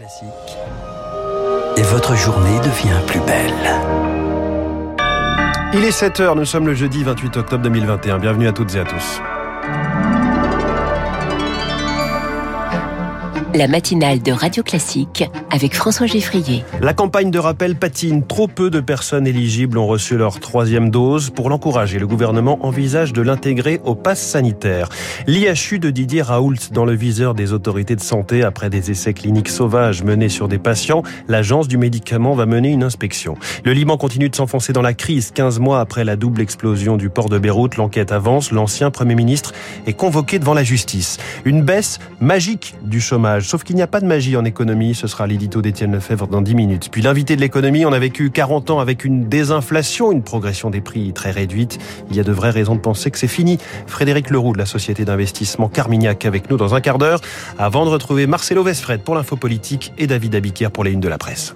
Classique. Et votre journée devient plus belle. Il est 7h, nous sommes le jeudi 28 octobre 2021. Bienvenue à toutes et à tous. La matinale de Radio Classique avec François Geffrier. La campagne de rappel patine. Trop peu de personnes éligibles ont reçu leur troisième dose. Pour l'encourager, le gouvernement envisage de l'intégrer au pass sanitaire. L'IHU de Didier Raoult dans le viseur des autorités de santé après des essais cliniques sauvages menés sur des patients. L'agence du médicament va mener une inspection. Le Liban continue de s'enfoncer dans la crise. 15 mois après la double explosion du port de Beyrouth, l'enquête avance. L'ancien Premier ministre est convoqué devant la justice. Une baisse magique du chômage Sauf qu'il n'y a pas de magie en économie. Ce sera l'édito d'Étienne Lefebvre dans 10 minutes. Puis l'invité de l'économie, on a vécu 40 ans avec une désinflation, une progression des prix très réduite. Il y a de vraies raisons de penser que c'est fini. Frédéric Leroux de la société d'investissement Carmignac avec nous dans un quart d'heure avant de retrouver Marcelo Vesfred pour l'info politique et David Abiquière pour les unes de la presse.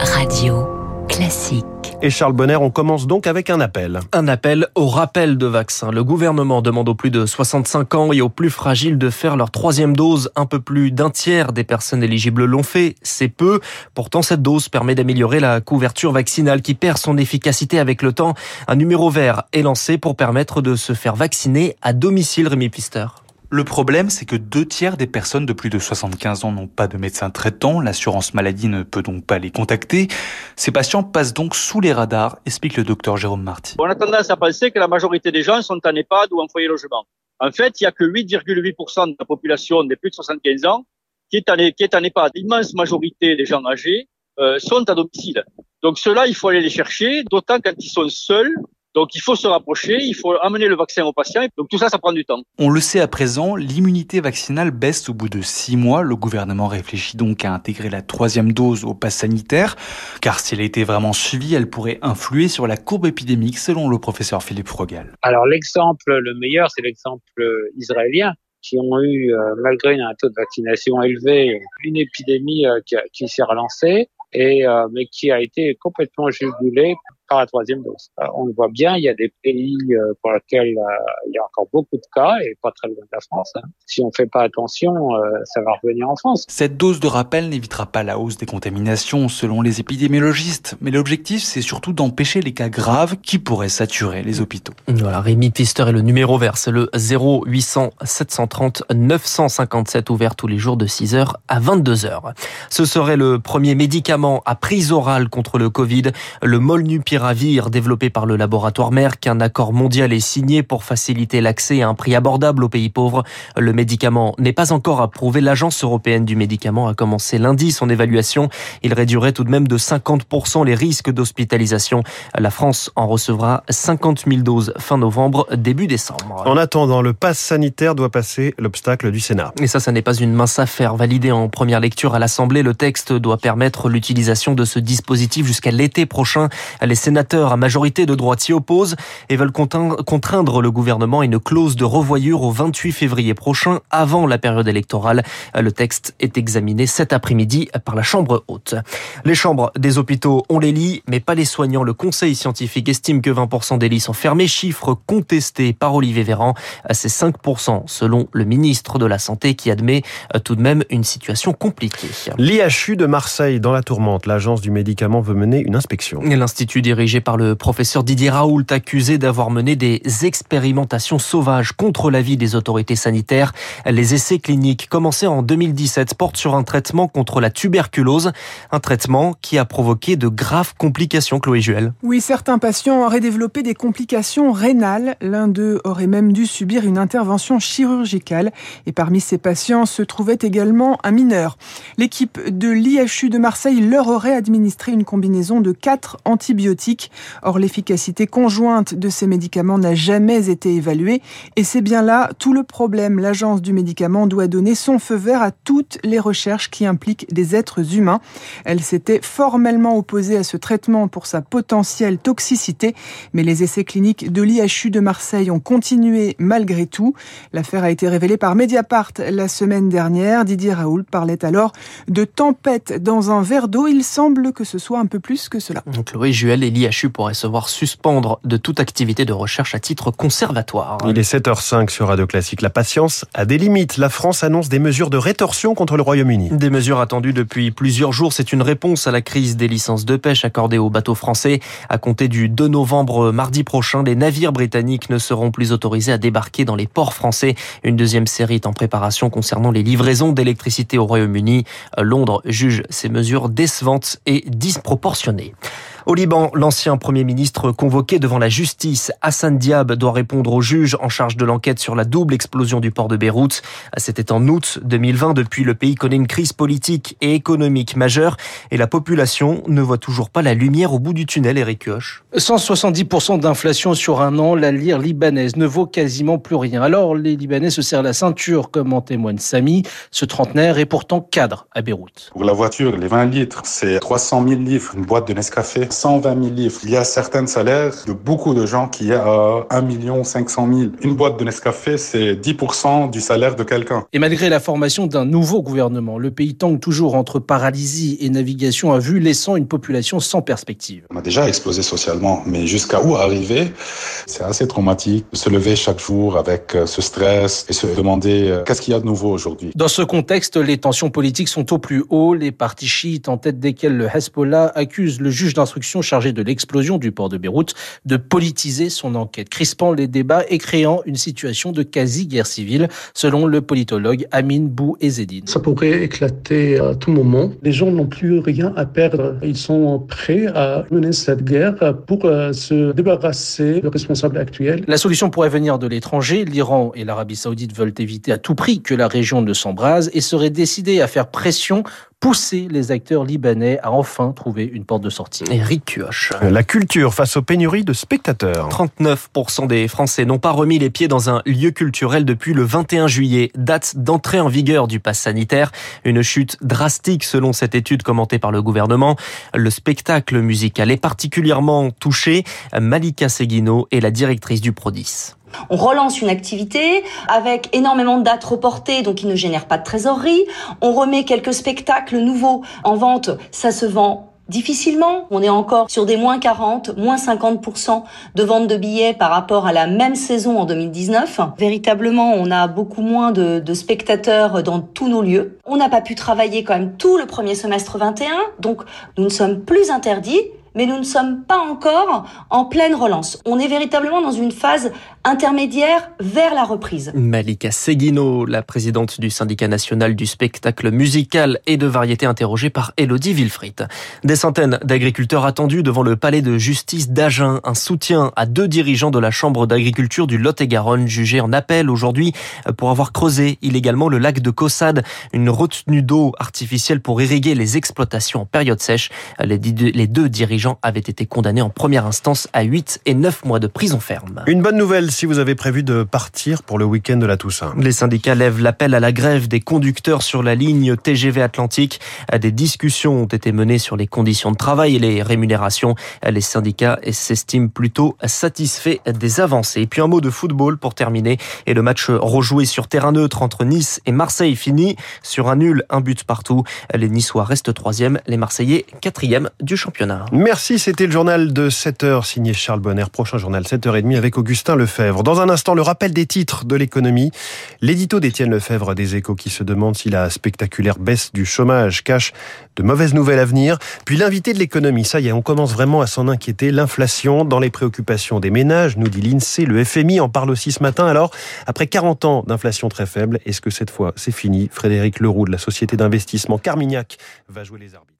Radio classique. Et Charles Bonner, on commence donc avec un appel. Un appel au rappel de vaccins. Le gouvernement demande aux plus de 65 ans et aux plus fragiles de faire leur troisième dose. Un peu plus d'un tiers des personnes éligibles l'ont fait. C'est peu. Pourtant, cette dose permet d'améliorer la couverture vaccinale qui perd son efficacité avec le temps. Un numéro vert est lancé pour permettre de se faire vacciner à domicile, Rémi Pister. Le problème, c'est que deux tiers des personnes de plus de 75 ans n'ont pas de médecin traitant. L'assurance maladie ne peut donc pas les contacter. Ces patients passent donc sous les radars, explique le docteur Jérôme Marty. On a tendance à penser que la majorité des gens sont en EHPAD ou en foyer logement. En fait, il y a que 8,8% de la population des plus de 75 ans qui est en, qui est en EHPAD. L'immense majorité des gens âgés euh, sont à domicile. Donc ceux-là, il faut aller les chercher, d'autant quand ils sont seuls donc il faut se rapprocher, il faut amener le vaccin aux patients. Donc tout ça, ça prend du temps. On le sait à présent, l'immunité vaccinale baisse au bout de six mois. Le gouvernement réfléchit donc à intégrer la troisième dose au pass sanitaire, car si elle était vraiment suivie, elle pourrait influer sur la courbe épidémique, selon le professeur Philippe Frogal. Alors l'exemple le meilleur, c'est l'exemple israélien qui ont eu, euh, malgré un taux de vaccination élevé, une épidémie euh, qui, qui s'est relancée et euh, mais qui a été complètement jugulée par la troisième dose. Euh, on le voit bien, il y a des pays euh, pour lesquels il y a encore beaucoup de cas et pas très loin de la France. Hein. Si on ne fait pas attention, ça va revenir en France. Cette dose de rappel n'évitera pas la hausse des contaminations selon les épidémiologistes, mais l'objectif c'est surtout d'empêcher les cas graves qui pourraient saturer les hôpitaux. Voilà, Rémi Pister est le numéro vert, c'est le 0800 730 957 ouvert tous les jours de 6h à 22h. Ce serait le premier médicament à prise orale contre le Covid, le Molnupiravir développé par le laboratoire Merck. Un accord mondial est signé pour faciliter l'accès à un prix abordable aux pays pauvres. Le médicament n'est pas encore approuvé. L'Agence européenne du médicament a commencé lundi son évaluation. Il réduirait tout de même de 50% les risques d'hospitalisation. La France en recevra 50 000 doses fin novembre, début décembre. En attendant, le pass sanitaire doit passer l'obstacle du Sénat. Et ça, ça n'est pas une mince affaire. Validé en première lecture à l'Assemblée, le texte doit permettre l'utilisation de ce dispositif jusqu'à l'été prochain. Les sénateurs à majorité de droite s'y opposent et veulent contraindre le gouvernement à une clause de revoyure au 28 février prochain, avant la période électorale. Le texte est examiné cet après-midi par la Chambre haute. Les chambres des hôpitaux ont les lits, mais pas les soignants. Le conseil scientifique estime que 20% des lits sont fermés, chiffre contesté par Olivier Véran. C'est 5% selon le ministre de la Santé qui admet tout de même une situation compliquée. L'IHU de Marseille dans la tour L'agence du médicament veut mener une inspection. L'institut dirigé par le professeur Didier Raoult accusé d'avoir mené des expérimentations sauvages contre l'avis des autorités sanitaires. Les essais cliniques commencés en 2017 portent sur un traitement contre la tuberculose, un traitement qui a provoqué de graves complications, Chloé Juel. Oui, certains patients auraient développé des complications rénales. L'un d'eux aurait même dû subir une intervention chirurgicale. Et parmi ces patients se trouvait également un mineur. L'équipe de l'IHU de Marseille leur aurait administré une combinaison de quatre antibiotiques. Or, l'efficacité conjointe de ces médicaments n'a jamais été évaluée et c'est bien là tout le problème. L'agence du médicament doit donner son feu vert à toutes les recherches qui impliquent des êtres humains. Elle s'était formellement opposée à ce traitement pour sa potentielle toxicité, mais les essais cliniques de l'IHU de Marseille ont continué malgré tout. L'affaire a été révélée par Mediapart la semaine dernière. Didier Raoult parlait alors de tempête dans un verre d'eau il semble que ce soit un peu plus que cela. Chloé Juel et l'IHU pourrait se voir suspendre de toute activité de recherche à titre conservatoire. Il est 7h05 sur Radio Classique. La patience a des limites. La France annonce des mesures de rétorsion contre le Royaume-Uni. Des mesures attendues depuis plusieurs jours. C'est une réponse à la crise des licences de pêche accordées aux bateaux français. À compter du 2 novembre mardi prochain, les navires britanniques ne seront plus autorisés à débarquer dans les ports français. Une deuxième série est en préparation concernant les livraisons d'électricité au Royaume-Uni. Londres juge ces mesures décevantes et disproportionnées. Au Liban, l'ancien Premier ministre convoqué devant la justice, Hassan Diab, doit répondre au juge en charge de l'enquête sur la double explosion du port de Beyrouth. C'était en août 2020. Depuis, le pays connaît une crise politique et économique majeure et la population ne voit toujours pas la lumière au bout du tunnel, Eric Kioch. 170% d'inflation sur un an, la lire libanaise ne vaut quasiment plus rien. Alors les Libanais se serrent la ceinture, comme en témoigne Samy. Ce trentenaire est pourtant cadre à Beyrouth. Pour la voiture, les 20 litres, c'est 300 000 livres, une boîte de Nescafé. 120 000 livres. Il y a certains salaires de beaucoup de gens qui est à 1 million 500 000. Une boîte de Nescafé, c'est 10% du salaire de quelqu'un. Et malgré la formation d'un nouveau gouvernement, le pays tangue toujours entre paralysie et navigation à vue, laissant une population sans perspective. On a déjà explosé socialement, mais jusqu'à où arriver? C'est assez traumatique. Se lever chaque jour avec euh, ce stress et se demander euh, qu'est-ce qu'il y a de nouveau aujourd'hui? Dans ce contexte, les tensions politiques sont au plus haut. Les partis chiites, en tête desquels le Hezbollah, accusent le juge d'instruction chargée de l'explosion du port de Beyrouth de politiser son enquête, crispant les débats et créant une situation de quasi-guerre civile, selon le politologue Amin Bou Ezedine. Ça pourrait éclater à tout moment. Les gens n'ont plus rien à perdre. Ils sont prêts à mener cette guerre pour euh, se débarrasser du responsable actuel. La solution pourrait venir de l'étranger. L'Iran et l'Arabie saoudite veulent éviter à tout prix que la région ne s'embrase et seraient décidés à faire pression pousser les acteurs libanais à enfin trouver une porte de sortie. La culture face aux pénuries de spectateurs. 39% des Français n'ont pas remis les pieds dans un lieu culturel depuis le 21 juillet, date d'entrée en vigueur du pass sanitaire. Une chute drastique selon cette étude commentée par le gouvernement. Le spectacle musical est particulièrement touché. Malika Seguino est la directrice du Prodis. On relance une activité avec énormément de dates reportées, donc il ne génère pas de trésorerie. On remet quelques spectacles nouveaux en vente, ça se vend difficilement. On est encore sur des moins 40, moins 50% de vente de billets par rapport à la même saison en 2019. Véritablement, on a beaucoup moins de, de spectateurs dans tous nos lieux. On n'a pas pu travailler quand même tout le premier semestre 21, donc nous ne sommes plus interdits mais nous ne sommes pas encore en pleine relance. On est véritablement dans une phase intermédiaire vers la reprise. Malika Seguino, la présidente du syndicat national du spectacle musical et de variété interrogée par Elodie Wilfried. Des centaines d'agriculteurs attendus devant le palais de justice d'Agen. Un soutien à deux dirigeants de la chambre d'agriculture du Lot-et-Garonne jugés en appel aujourd'hui pour avoir creusé illégalement le lac de Caussade, une retenue d'eau artificielle pour irriguer les exploitations en période sèche. Les deux dirigeants avaient été condamnés en première instance à 8 et 9 mois de prison ferme. Une bonne nouvelle si vous avez prévu de partir pour le week-end de la Toussaint. Les syndicats lèvent l'appel à la grève des conducteurs sur la ligne TGV Atlantique. Des discussions ont été menées sur les conditions de travail et les rémunérations. Les syndicats s'estiment plutôt satisfaits des avancées. Et puis un mot de football pour terminer. Et le match rejoué sur terrain neutre entre Nice et Marseille finit sur un nul, un but partout. Les Niçois restent troisième, les Marseillais quatrième du championnat. Merci, c'était le journal de 7h signé Charles Bonner. Prochain journal 7h30 avec Augustin Dans un instant, le rappel des titres de l'économie. L'édito d'Étienne Lefebvre des échos qui se demande si la spectaculaire baisse du chômage cache de mauvaises nouvelles à venir. Puis l'invité de l'économie, ça y est, on commence vraiment à s'en inquiéter. L'inflation dans les préoccupations des ménages, nous dit l'INSEE, le FMI en parle aussi ce matin. Alors, après 40 ans d'inflation très faible, est-ce que cette fois c'est fini? Frédéric Leroux de la société d'investissement Carmignac va jouer les arbitres.